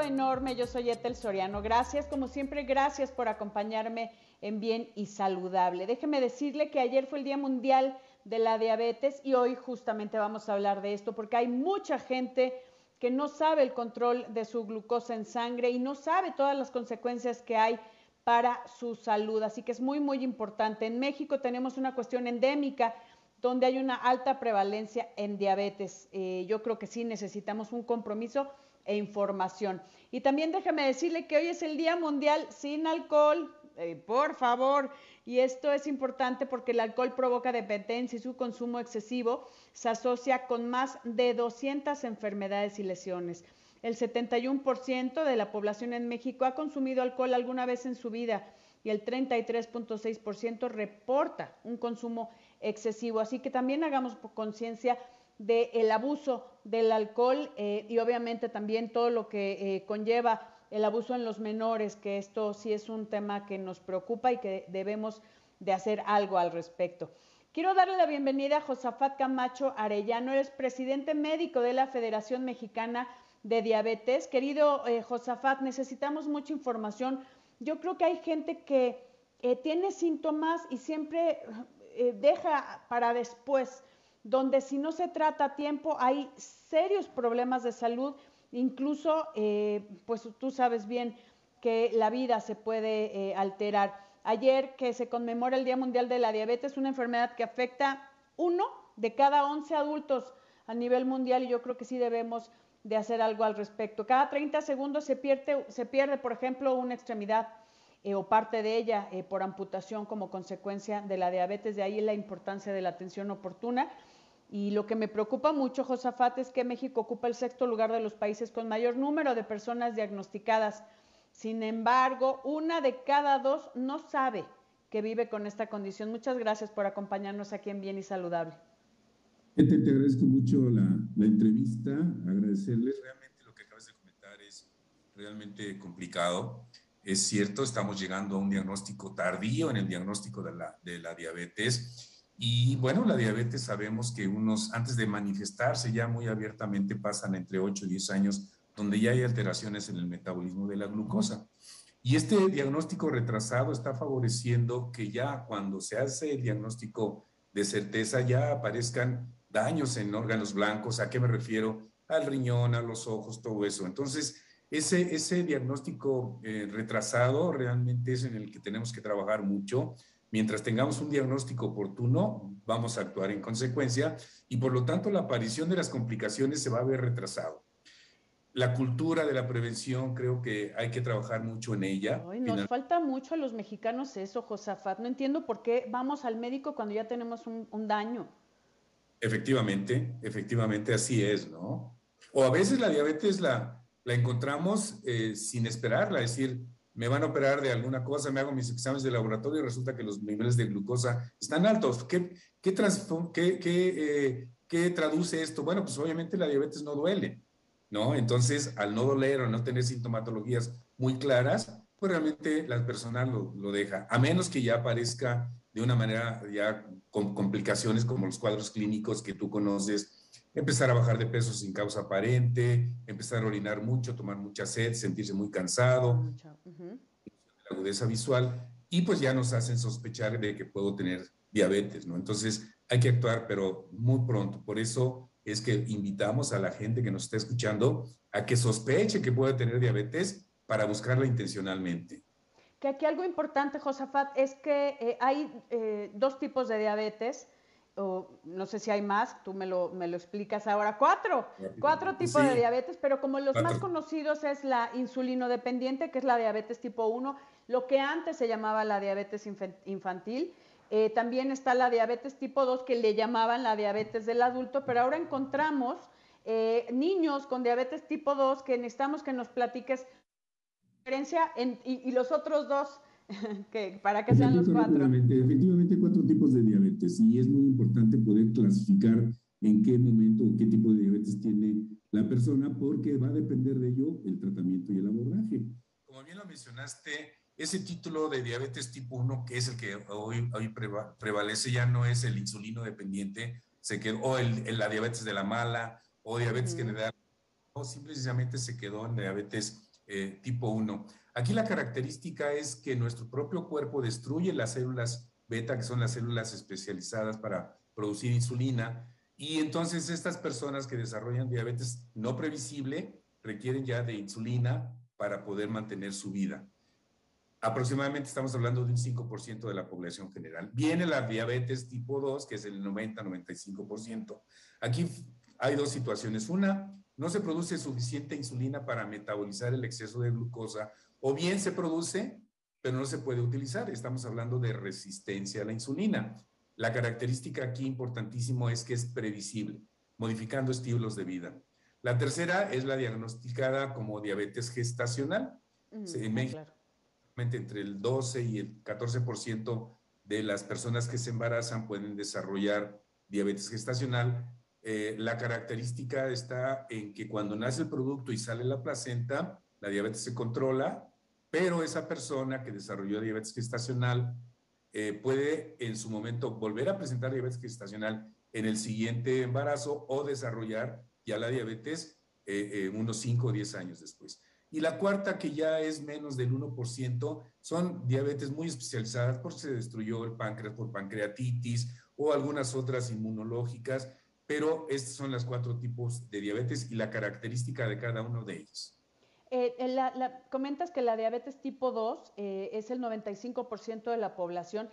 enorme. Yo soy Etel Soriano. Gracias, como siempre, gracias por acompañarme en Bien y Saludable. Déjeme decirle que ayer fue el Día Mundial de la Diabetes y hoy justamente vamos a hablar de esto porque hay mucha gente que no sabe el control de su glucosa en sangre y no sabe todas las consecuencias que hay para su salud. Así que es muy, muy importante. En México tenemos una cuestión endémica donde hay una alta prevalencia en diabetes. Eh, yo creo que sí necesitamos un compromiso e información. Y también déjeme decirle que hoy es el Día Mundial sin alcohol, eh, por favor. Y esto es importante porque el alcohol provoca dependencia y su consumo excesivo se asocia con más de 200 enfermedades y lesiones. El 71% de la población en México ha consumido alcohol alguna vez en su vida y el 33.6% reporta un consumo excesivo. Así que también hagamos conciencia del abuso del alcohol eh, y obviamente también todo lo que eh, conlleva el abuso en los menores, que esto sí es un tema que nos preocupa y que debemos de hacer algo al respecto. Quiero darle la bienvenida a Josafat Camacho Arellano, eres presidente médico de la Federación Mexicana de Diabetes. Querido eh, Josafat, necesitamos mucha información. Yo creo que hay gente que tiene síntomas y siempre deja para después, donde si no se trata a tiempo hay serios problemas de salud, incluso, eh, pues tú sabes bien que la vida se puede eh, alterar. Ayer que se conmemora el Día Mundial de la Diabetes, una enfermedad que afecta uno de cada 11 adultos a nivel mundial y yo creo que sí debemos de hacer algo al respecto. Cada 30 segundos se pierde, se pierde por ejemplo, una extremidad eh, o parte de ella por amputación como consecuencia de la diabetes. De ahí la importancia de la atención oportuna. Y lo que me preocupa mucho, Josafat, es que México ocupa el sexto lugar de los países con mayor número de personas diagnosticadas. Sin embargo, una de cada dos no sabe que vive con esta condición. Muchas gracias por acompañarnos aquí en Bien y Saludable. Te, agradezco mucho la, la entrevista, agradecerles. Realmente lo que acabas de comentar es realmente complicado. Es cierto, estamos llegando a un diagnóstico tardío en el diagnóstico de la, de la diabetes. Y bueno, la diabetes sabemos que unos, antes de manifestarse ya muy abiertamente, pasan entre 8 y 10 años, donde ya hay alteraciones en el metabolismo de la glucosa. Y este diagnóstico retrasado está favoreciendo que ya cuando se hace el diagnóstico de certeza ya aparezcan daños en órganos blancos. ¿A qué me refiero? Al riñón, a los ojos, todo eso. Entonces, ese, ese diagnóstico eh, retrasado realmente es en el que tenemos que trabajar mucho. Mientras tengamos un diagnóstico oportuno, vamos a actuar en consecuencia y por lo tanto la aparición de las complicaciones se va a ver retrasado. La cultura de la prevención, creo que hay que trabajar mucho en ella. nos falta mucho a los mexicanos eso, Josafat. No entiendo por qué vamos al médico cuando ya tenemos un, un daño. Efectivamente, efectivamente así es, ¿no? O a veces la diabetes la, la encontramos eh, sin esperarla, es decir, me van a operar de alguna cosa, me hago mis exámenes de laboratorio y resulta que los niveles de glucosa están altos. ¿Qué, qué, qué, eh, traduce esto? Bueno, pues obviamente la diabetes no duele, ¿no? Entonces, al no doler o no tener sintomatologías muy claras, pues realmente la persona lo, lo deja, a menos que ya aparezca de una manera ya con complicaciones como los cuadros clínicos que tú conoces, empezar a bajar de peso sin causa aparente, empezar a orinar mucho, tomar mucha sed, sentirse muy cansado, la agudeza visual, y pues ya nos hacen sospechar de que puedo tener diabetes, ¿no? Entonces hay que actuar, pero muy pronto. Por eso es que invitamos a la gente que nos está escuchando a que sospeche que puede tener diabetes para buscarla intencionalmente. Que aquí algo importante, Josafat, es que eh, hay eh, dos tipos de diabetes o no sé si hay más, tú me lo, me lo explicas ahora, cuatro, cuatro. tipos de diabetes, pero como los más conocidos es la insulino dependiente, que es la diabetes tipo 1, lo que antes se llamaba la diabetes infantil, eh, también está la diabetes tipo 2, que le llamaban la diabetes del adulto, pero ahora encontramos eh, niños con diabetes tipo 2 que necesitamos que nos platiques la diferencia en, y los otros dos que, para que sean los cuatro. Efectivamente, cuatro tipos de diabetes y es muy importante poder clasificar en qué momento o qué tipo de diabetes tiene la persona porque va a depender de ello el tratamiento y el abordaje. Como bien lo mencionaste, ese título de diabetes tipo 1, que es el que hoy, hoy prevalece, ya no es el insulino dependiente, se quedó, o el, la diabetes de la mala, o diabetes general, o simplemente se quedó en diabetes eh, tipo 1. Aquí la característica es que nuestro propio cuerpo destruye las células beta, que son las células especializadas para producir insulina, y entonces estas personas que desarrollan diabetes no previsible requieren ya de insulina para poder mantener su vida. Aproximadamente estamos hablando de un 5% de la población general. Viene la diabetes tipo 2, que es el 90-95%. Aquí hay dos situaciones. Una, no se produce suficiente insulina para metabolizar el exceso de glucosa, o bien se produce, pero no se puede utilizar. Estamos hablando de resistencia a la insulina. La característica aquí importantísimo es que es previsible, modificando estilos de vida. La tercera es la diagnosticada como diabetes gestacional. en México, entre el 12 y el 14% de las personas que se embarazan pueden desarrollar diabetes gestacional. Eh, la característica está en que cuando nace el producto y sale la placenta, la diabetes se controla, pero esa persona que desarrolló diabetes gestacional eh, puede en su momento volver a presentar diabetes gestacional en el siguiente embarazo o desarrollar ya la diabetes eh, unos 5 o 10 años después. Y la cuarta, que ya es menos del 1%, son diabetes muy especializadas porque se destruyó el páncreas por pancreatitis o algunas otras inmunológicas, pero estos son los cuatro tipos de diabetes y la característica de cada uno de ellos. Eh, la, comentas que la diabetes tipo 2 eh, es el 95% de la población.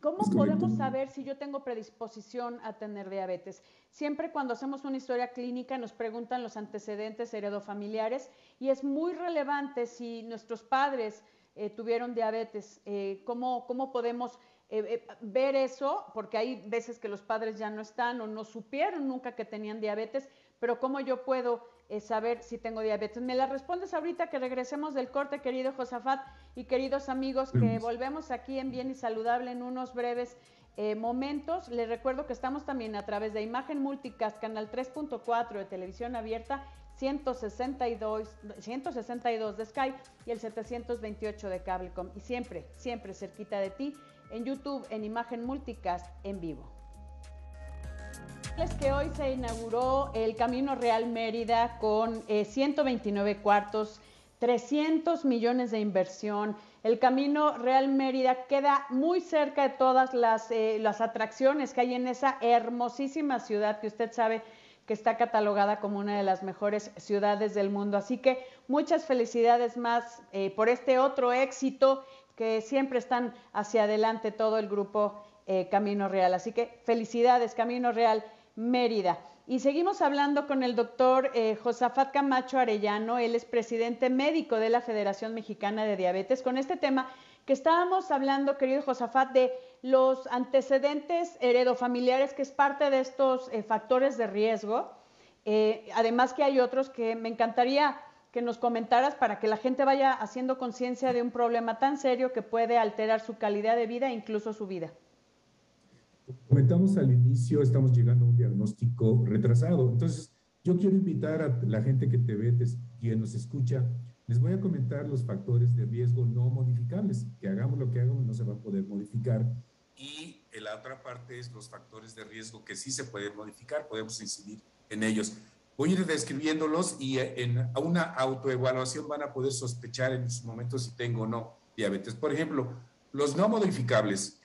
¿Cómo podemos saber si yo tengo predisposición a tener diabetes? Siempre cuando hacemos una historia clínica nos preguntan los antecedentes heredofamiliares y es muy relevante si nuestros padres eh, tuvieron diabetes. ¿cómo, ¿Cómo podemos ver eso? Porque hay veces que los padres ya no están o no supieron nunca que tenían diabetes, pero ¿cómo yo puedo saber si tengo diabetes. Me la respondes ahorita que regresemos del corte, querido Josafat y queridos amigos, que volvemos aquí en Bien y Saludable en unos breves eh, momentos. Les recuerdo que estamos también a través de Imagen Multicast, canal 3.4 de televisión abierta, 162, 162 de Sky y el 728 de Cablecom. Y siempre, siempre cerquita de ti, en YouTube, en Imagen Multicast en vivo que hoy se inauguró el Camino Real Mérida con 129 eh, cuartos, 300 millones de inversión. El Camino Real Mérida queda muy cerca de todas las, eh, las atracciones que hay en esa hermosísima ciudad que usted sabe que está catalogada como una de las mejores ciudades del mundo. Así que muchas felicidades más eh, por este otro éxito que siempre están hacia adelante todo el grupo Camino Real. Así que felicidades, Camino Real. Mérida. Y seguimos hablando con el doctor eh, Josafat Camacho Arellano, él es presidente médico de la Federación Mexicana de Diabetes, con este tema que estábamos hablando, querido Josafat, de los antecedentes heredofamiliares, que es parte de estos eh, factores de riesgo. Eh, además que hay otros que me encantaría que nos comentaras para que la gente vaya haciendo conciencia de un problema tan serio que puede alterar su calidad de vida e incluso su vida. Comentamos al inicio, estamos llegando a un diagnóstico retrasado. Entonces, yo quiero invitar a la gente que te ve, quien nos escucha, les voy a comentar los factores de riesgo no modificables, que hagamos lo que hagamos no se va a poder modificar. Y la otra parte es los factores de riesgo que sí se pueden modificar, podemos incidir en ellos. Voy a ir describiéndolos y en una autoevaluación van a poder sospechar en su momento si tengo o no diabetes. Por ejemplo, los no modificables,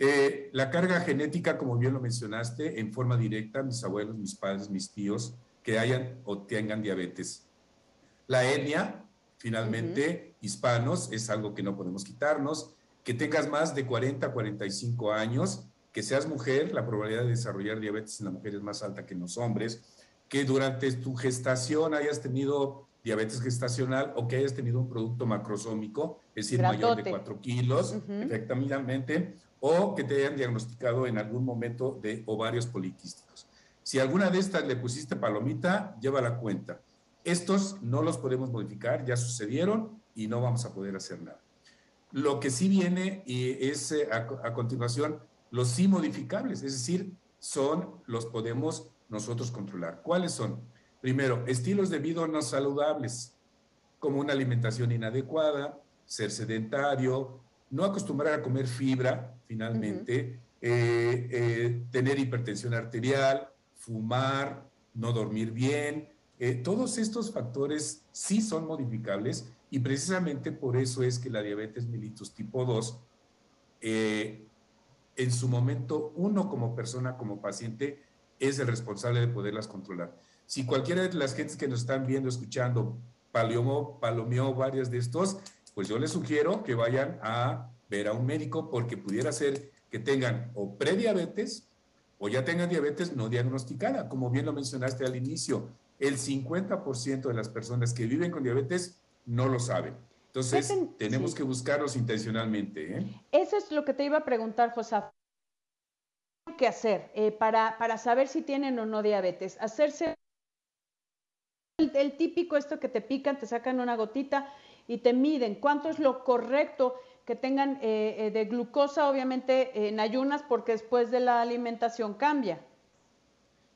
eh, la carga genética, como bien lo mencionaste, en forma directa, mis abuelos, mis padres, mis tíos, que hayan o tengan diabetes. La etnia, finalmente, hispanos, es algo que no podemos quitarnos. Que tengas más de 40, 45 años, que seas mujer, la probabilidad de desarrollar diabetes en la mujer es más alta que en los hombres. Que durante tu gestación hayas tenido diabetes gestacional o que hayas tenido un producto macrosómico, es decir, mayor de 4 kilos, efectivamente, o que te hayan diagnosticado en algún momento de ovarios poliquísticos. Si alguna de estas le pusiste palomita, lleva la cuenta. Estos no los podemos modificar, ya sucedieron y no vamos a poder hacer nada. Lo que sí viene y es eh, a, continuación los sí modificables, es decir, son los podemos nosotros controlar. ¿Cuáles son? Primero, estilos de vida no saludables, como una alimentación inadecuada, ser sedentario, no acostumbrar a comer fibra, finalmente, eh, eh, tener hipertensión arterial, fumar, no dormir bien, Eh, todos estos factores sí son modificables y precisamente por eso es que la diabetes mellitus tipo 2, eh, en su momento, uno como persona, como paciente, es el responsable de poderlas controlar. Si cualquiera de las gentes que nos están viendo, escuchando, palomeó, palomeó varias de estos, pues yo les sugiero que vayan a ver a un médico porque pudiera ser que tengan o prediabetes o ya tengan diabetes no diagnosticada. Como bien lo mencionaste al inicio, el 50% de las personas que viven con diabetes no lo saben. Entonces, tenemos que buscarlos intencionalmente. ¿eh? Eso es lo que te iba a preguntar, José. ¿Qué hacer eh, para, para saber si tienen o no diabetes? Hacerse el, típico esto que te pican, te sacan una gotita y te miden. ¿Cuánto es lo correcto que tengan eh, de glucosa, obviamente en ayunas, porque después de la alimentación cambia?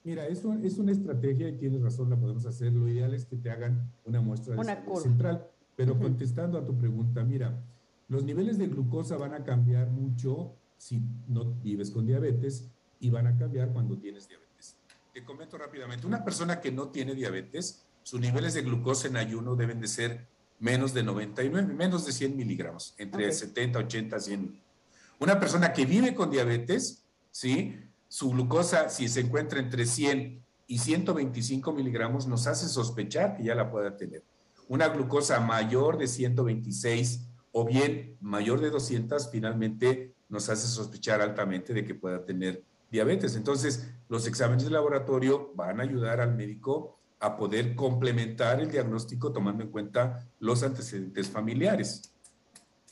Mira, es, es una estrategia y tienes razón, la podemos hacer. Lo ideal es que te hagan una muestra de central. Pero contestando a tu pregunta, mira, los niveles de glucosa van a cambiar mucho si no vives con diabetes y van a cambiar cuando tienes diabetes. Te comento rápidamente, una persona que no tiene diabetes, sus niveles de glucosa en ayuno deben de ser menos de 99, menos de 100 miligramos, entre 70, 80, 100. Una persona que vive con diabetes, ¿sí? su glucosa, si se encuentra entre 100 y 125 miligramos, nos hace sospechar que ya la pueda tener. Una glucosa mayor de 126 o bien mayor de 200, finalmente nos hace sospechar altamente de que pueda tener diabetes. Entonces, los exámenes de laboratorio van a ayudar al médico a poder complementar el diagnóstico tomando en cuenta los antecedentes familiares.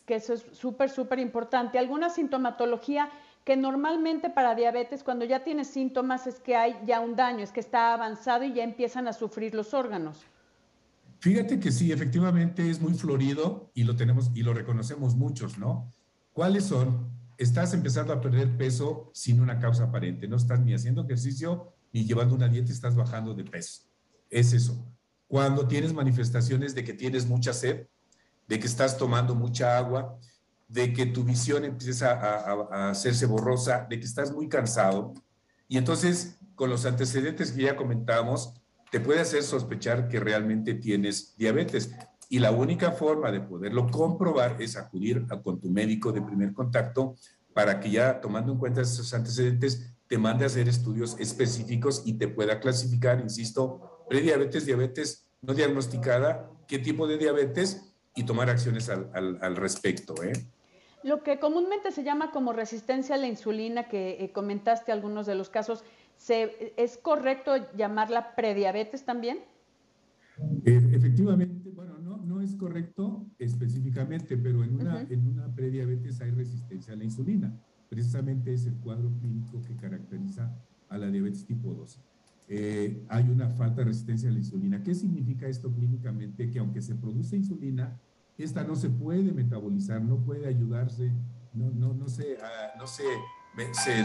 Que eso es súper, súper importante. ¿Alguna sintomatología que normalmente para diabetes cuando ya tienes síntomas es que hay ya un daño, es que está avanzado y ya empiezan a sufrir los órganos. Fíjate que sí, efectivamente es muy florido y lo tenemos y lo reconocemos muchos, ¿no? ¿Cuáles son? Estás empezando a perder peso sin una causa aparente, no estás ni haciendo ejercicio ni llevando una dieta, estás bajando de peso. Es eso. Cuando tienes manifestaciones de que tienes mucha sed, de que estás tomando mucha agua, de que tu visión empieza a, hacerse borrosa, de que estás muy cansado. Y entonces, con los antecedentes que ya comentamos, te puede hacer sospechar que realmente tienes diabetes. Y la única forma de poderlo comprobar es acudir a, con tu médico de primer contacto para que ya tomando en cuenta esos antecedentes te mande a hacer estudios específicos y te pueda clasificar, insisto, prediabetes, diabetes no diagnosticada, qué tipo de diabetes y tomar acciones al, al, al respecto. ¿eh? Lo que comúnmente se llama como resistencia a la insulina, que eh, comentaste algunos de los casos, ¿es correcto llamarla prediabetes también? E, efectivamente, bueno, no, no es correcto específicamente, pero en una, en una prediabetes hay resistencia a la insulina. Precisamente es el cuadro clínico que caracteriza a la diabetes tipo 2. Eh, hay una falta de resistencia a la insulina. ¿Qué significa esto clínicamente? Que aunque se produce insulina, esta no se puede metabolizar, no puede ayudarse, no, no, no, se, ah, no se,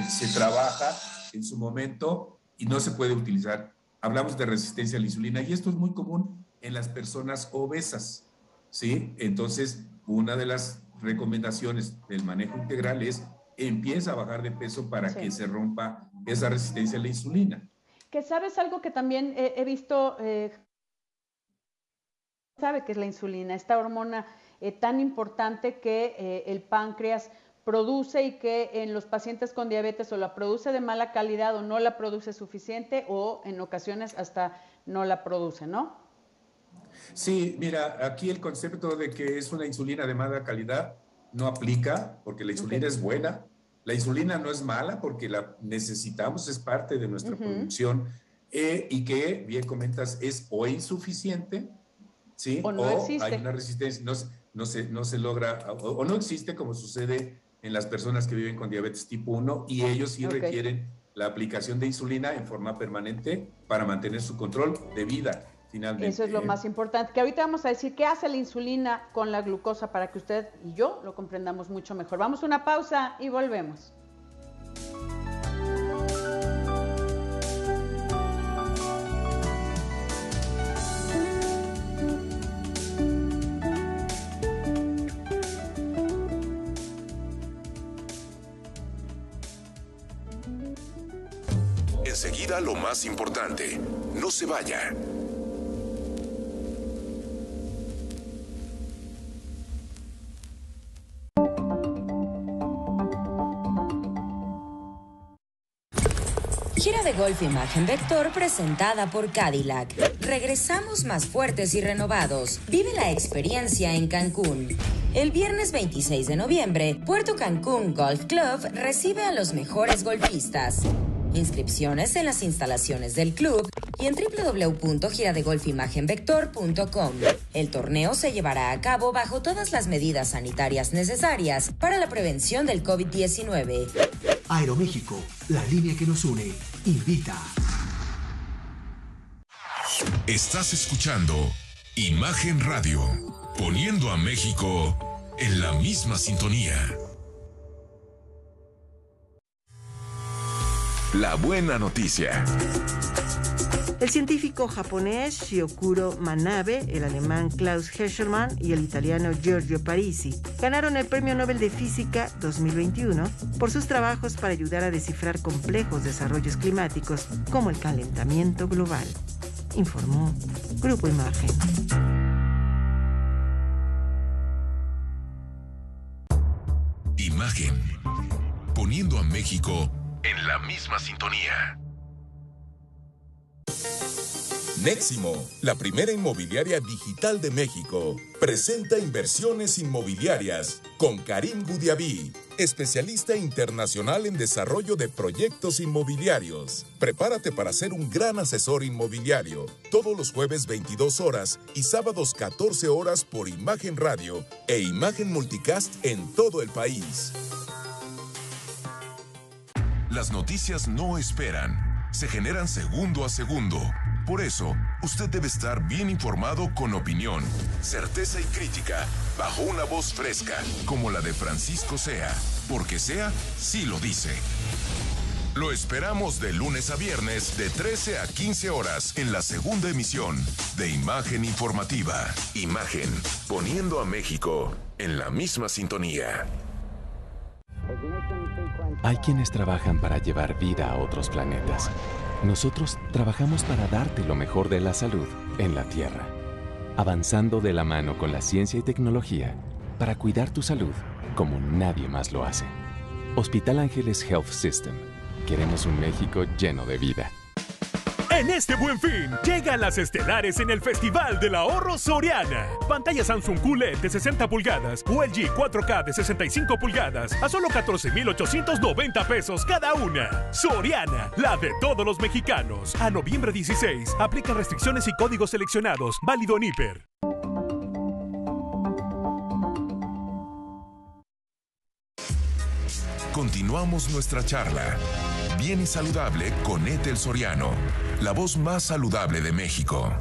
se, trabaja en su momento y no se puede utilizar. Hablamos de resistencia a la insulina y esto es muy común en las personas obesas, ¿sí? Entonces, una de las recomendaciones del manejo integral es empieza a bajar de peso para que se rompa esa resistencia a la insulina. Que sabes algo que también he, visto eh, sabe que es la insulina, esta hormona eh, tan importante que eh, el páncreas produce y que en los pacientes con diabetes o la produce de mala calidad o no la produce suficiente o en ocasiones hasta no la produce, ¿no? Sí, mira, aquí el concepto de que es una insulina de mala calidad no aplica porque la insulina es buena. La insulina no es mala porque la necesitamos, es parte de nuestra producción eh, y que, bien comentas, es o insuficiente ¿sí? O, no hay una resistencia, no, no, se, no se logra, o, no existe como sucede en las personas que viven con diabetes tipo 1 y ellos sí requieren la aplicación de insulina en forma permanente para mantener su control de vida. Finalmente. Eso es lo más importante. Que ahorita vamos a decir qué hace la insulina con la glucosa para que usted y yo lo comprendamos mucho mejor. Vamos a una pausa y volvemos. lo más importante. No se vaya. Golf Imagen Vector presentada por Cadillac. Regresamos más fuertes y renovados. Vive la experiencia en Cancún. El viernes 26 de noviembre, Puerto Cancún Golf Club recibe a los mejores golfistas. Inscripciones en las instalaciones del club y en www.giradegolfimagenvector.com. El torneo se llevará a cabo bajo todas las medidas sanitarias necesarias para la prevención del COVID-19. Aeroméxico, la línea que nos une, invita. Estás escuchando Imagen Radio, poniendo a México en la misma sintonía. La buena noticia. El científico japonés Shiokuro Manabe, el alemán Klaus Heschelmann y el italiano Giorgio Parisi ganaron el Premio Nobel de Física 2021 por sus trabajos para ayudar a descifrar complejos desarrollos climáticos como el calentamiento global, informó Grupo Imagen. Imagen. Poniendo a México en la misma sintonía. Neximo, la primera inmobiliaria digital de México, presenta inversiones inmobiliarias con Karim Gudiabi, especialista internacional en desarrollo de proyectos inmobiliarios. Prepárate para ser un gran asesor inmobiliario, todos los jueves 22 horas y sábados 14 horas por Imagen Radio e Imagen Multicast en todo el país. Las noticias no esperan, se generan segundo a segundo. Por eso, usted debe estar bien informado con opinión, certeza y crítica, bajo una voz fresca, como la de Francisco Sea, porque Sea sí lo dice. Lo esperamos de lunes a viernes de 13 a 15 horas en la segunda emisión de Imagen Informativa. Imagen, poniendo a México en la misma sintonía. Hay quienes trabajan para llevar vida a otros planetas. Nosotros trabajamos para darte lo mejor de la salud en la Tierra, avanzando de la mano con la ciencia y tecnología para cuidar tu salud como nadie más lo hace. Hospital Ángeles Health System. Queremos un México lleno de vida. En este buen fin, llegan las estelares en el Festival del Ahorro Soriana. Pantalla Samsung QLED de 60 pulgadas o LG 4K de 65 pulgadas a solo 14,890 pesos cada una. Soriana, la de todos los mexicanos. A noviembre 16, aplica restricciones y códigos seleccionados. Válido en Hiper. Continuamos nuestra charla. Bien y saludable con Ethel Soriano, la voz más saludable de México.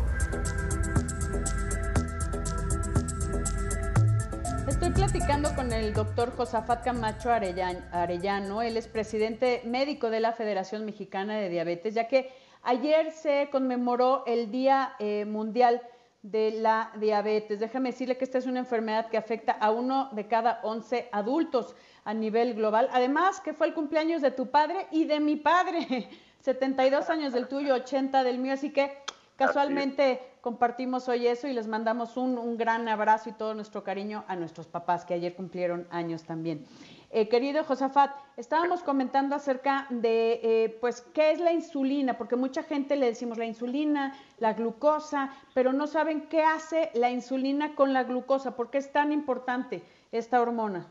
Estoy platicando con el doctor Josafat Camacho Arellano, él es presidente médico de la Federación Mexicana de Diabetes, ya que ayer se conmemoró el Día eh, Mundial de la Diabetes. Déjame decirle que esta es una enfermedad que afecta a uno de cada 11 adultos a nivel global. Además, que fue el cumpleaños de tu padre y de mi padre. 72 años del tuyo, 80 del mío. Así que casualmente compartimos hoy eso y les mandamos un, gran abrazo y todo nuestro cariño a nuestros papás que ayer cumplieron años también. Eh, querido Josafat, estábamos comentando acerca de, eh, pues, qué es la insulina, porque mucha gente le decimos la insulina, la glucosa, pero no saben qué hace la insulina con la glucosa, por qué es tan importante esta hormona.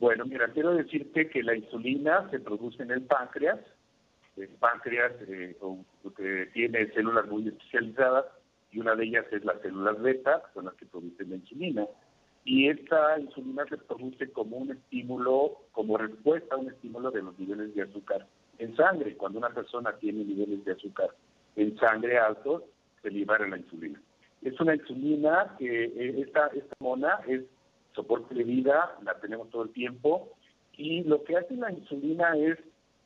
Bueno, mira, quiero decirte que la insulina se produce en el páncreas. El páncreas eh, tiene células muy especializadas y una de ellas es las células beta, son las que producen la insulina. Y esta insulina se produce como un estímulo, como respuesta a un estímulo de los niveles de azúcar en sangre. Cuando una persona tiene niveles de azúcar en sangre altos, se libera la insulina. Es una insulina que eh, esta, esta mona es soporte de vida, la tenemos todo el tiempo, y lo que hace la insulina es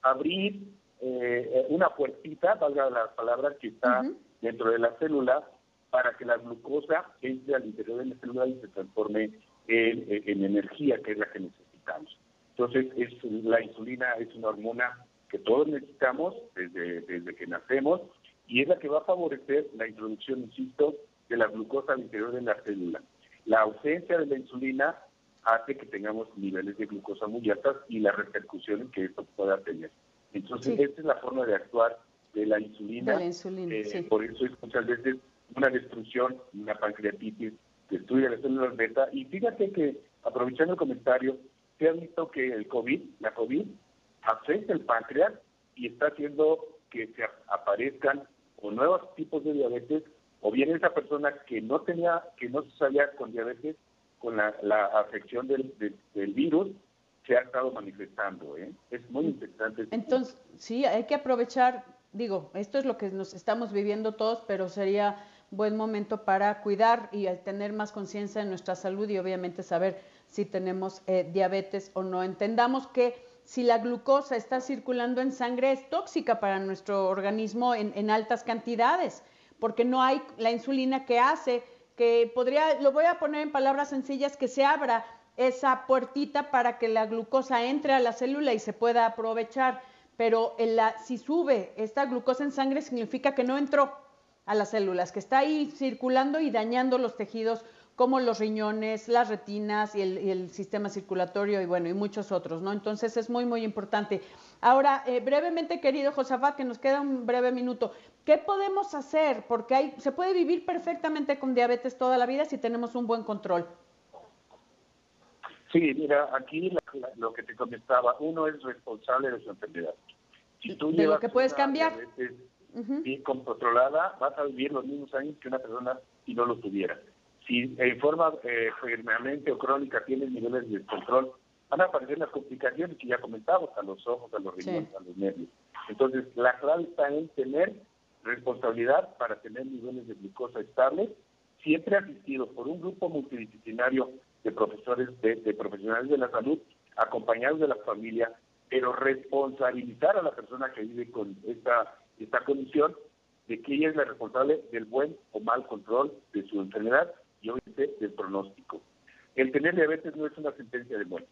abrir eh, una puertita, valga la palabra, que está dentro de la célula, para que la glucosa entre al interior de la célula y se transforme en, energía, que es la que necesitamos. Entonces, es, la insulina es una hormona que todos necesitamos desde, desde que nacemos y es la que va a favorecer la introducción, insisto, de la glucosa al interior de la célula. La ausencia de la insulina hace que tengamos niveles de glucosa muy altas y las repercusiones que esto pueda tener. Entonces, esta es la forma de actuar de la insulina. Eh, por eso es muchas veces una destrucción, una pancreatitis, destruye las células beta. Y fíjate que, aprovechando el comentario, se ha visto que el COVID, la COVID, afecta el páncreas y está haciendo que se aparezcan o nuevos tipos de diabetes o bien esa persona que no tenía, que no sabía con diabetes, con la, afección del, del, virus, se ha estado manifestando. ¿eh? Es muy interesante. Entonces, sí, hay que aprovechar, digo, esto es lo que nos estamos viviendo todos, pero sería buen momento para cuidar y tener más conciencia en nuestra salud y obviamente saber si tenemos eh, diabetes o no. Entendamos que si la glucosa está circulando en sangre es tóxica para nuestro organismo en, en altas cantidades porque no hay la insulina que hace que podría, lo voy a poner en palabras sencillas, que se abra esa puertita para que la glucosa entre a la célula y se pueda aprovechar. Pero la, si sube esta glucosa en sangre significa que no entró a las células, que está ahí circulando y dañando los tejidos como los riñones, las retinas y el, sistema circulatorio y bueno, y muchos otros, ¿no? Entonces es muy, muy importante. Ahora, eh, brevemente, querido Josafat, que nos queda un breve minuto, ¿qué podemos hacer? Porque hay, se puede vivir perfectamente con diabetes toda la vida si tenemos un buen control. Sí, mira, aquí lo que te comentaba, uno es responsable de su enfermedad. Si tú de lo que puedes cambiar. Diabetes, controlada, vas a vivir los mismos años que una persona si no lo tuviera. Si en forma eh, permanente o crónica tienes niveles de descontrol, van a aparecer las complicaciones que ya comentamos, a los ojos, a los riñones, a los nervios. Entonces, la clave está en tener responsabilidad para tener niveles de glucosa estables, siempre asistido por un grupo multidisciplinario de profesores, de, profesionales de la salud, acompañados de la familia, pero responsabilizar a la persona que vive con esta, esta condición de que ella es la responsable del buen o mal control de su enfermedad y obviamente del pronóstico. El tener diabetes no es una sentencia de muerte.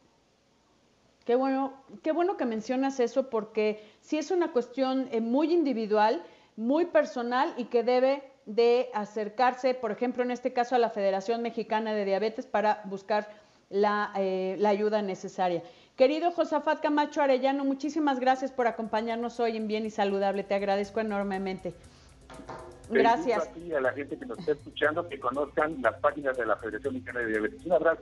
Qué bueno, qué bueno que mencionas eso porque sí es una cuestión eh, muy individual, muy personal y que debe de acercarse, por ejemplo, en este caso a la Federación Mexicana de Diabetes para buscar la, eh, la ayuda necesaria. Querido Josafat Camacho Arellano, muchísimas gracias por acompañarnos hoy en Bien y Saludable. Te agradezco enormemente. Gracias. a la gente que nos está escuchando que conozcan las páginas de la Federación Mexicana de Diabetes. Un abrazo.